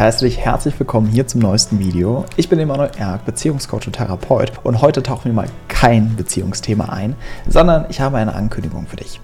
heiße dich herzlich willkommen hier zum neuesten Video. Ich bin Emanuel Erk, Beziehungscoach und Therapeut und heute tauchen wir mal kein Beziehungsthema ein, sondern ich habe eine Ankündigung für dich.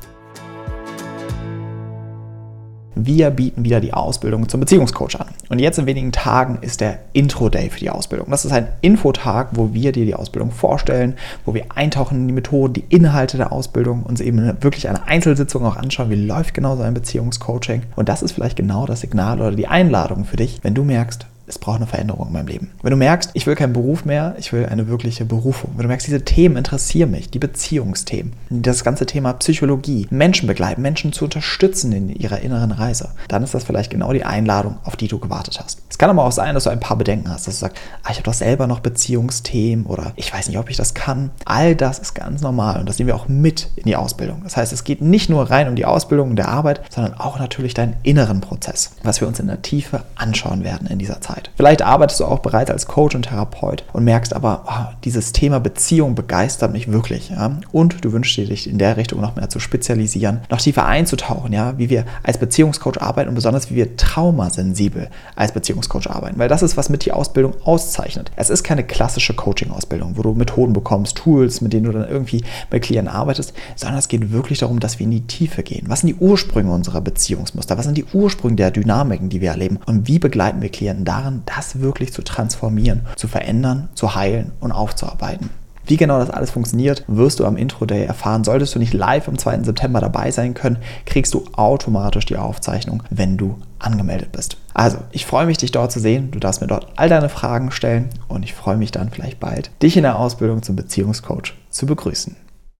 Wir bieten wieder die Ausbildung zum Beziehungscoach an. Und jetzt in wenigen Tagen ist der Intro-Day für die Ausbildung. Das ist ein Infotag, wo wir dir die Ausbildung vorstellen, wo wir eintauchen in die Methoden, die Inhalte der Ausbildung, uns eben wirklich eine Einzelsitzung auch anschauen, wie läuft genau so ein Beziehungscoaching. Und das ist vielleicht genau das Signal oder die Einladung für dich, wenn du merkst, es braucht eine Veränderung in meinem Leben. Wenn du merkst, ich will keinen Beruf mehr, ich will eine wirkliche Berufung. Wenn du merkst, diese Themen interessieren mich, die Beziehungsthemen, das ganze Thema Psychologie, Menschen begleiten, Menschen zu unterstützen in ihrer inneren Reise, dann ist das vielleicht genau die Einladung, auf die du gewartet hast. Es kann aber auch sein, dass du ein paar Bedenken hast, dass du sagst, ah, ich habe doch selber noch Beziehungsthemen oder ich weiß nicht, ob ich das kann. All das ist ganz normal und das nehmen wir auch mit in die Ausbildung. Das heißt, es geht nicht nur rein um die Ausbildung und der Arbeit, sondern auch natürlich deinen inneren Prozess, was wir uns in der Tiefe anschauen werden in dieser Zeit. Vielleicht arbeitest du auch bereits als Coach und Therapeut und merkst aber, oh, dieses Thema Beziehung begeistert mich wirklich. Ja? Und du wünschst dir, dich in der Richtung noch mehr zu spezialisieren, noch tiefer einzutauchen, ja? wie wir als Beziehungscoach arbeiten und besonders wie wir traumasensibel als Beziehungscoach arbeiten. Weil das ist, was mit die Ausbildung auszeichnet. Es ist keine klassische Coaching-Ausbildung, wo du Methoden bekommst, Tools, mit denen du dann irgendwie mit Klienten arbeitest, sondern es geht wirklich darum, dass wir in die Tiefe gehen. Was sind die Ursprünge unserer Beziehungsmuster? Was sind die Ursprünge der Dynamiken, die wir erleben? Und wie begleiten wir Klienten darin? das wirklich zu transformieren, zu verändern, zu heilen und aufzuarbeiten. Wie genau das alles funktioniert, wirst du am Intro-Day erfahren. Solltest du nicht live am 2. September dabei sein können, kriegst du automatisch die Aufzeichnung, wenn du angemeldet bist. Also, ich freue mich, dich dort zu sehen. Du darfst mir dort all deine Fragen stellen und ich freue mich dann vielleicht bald, dich in der Ausbildung zum Beziehungscoach zu begrüßen.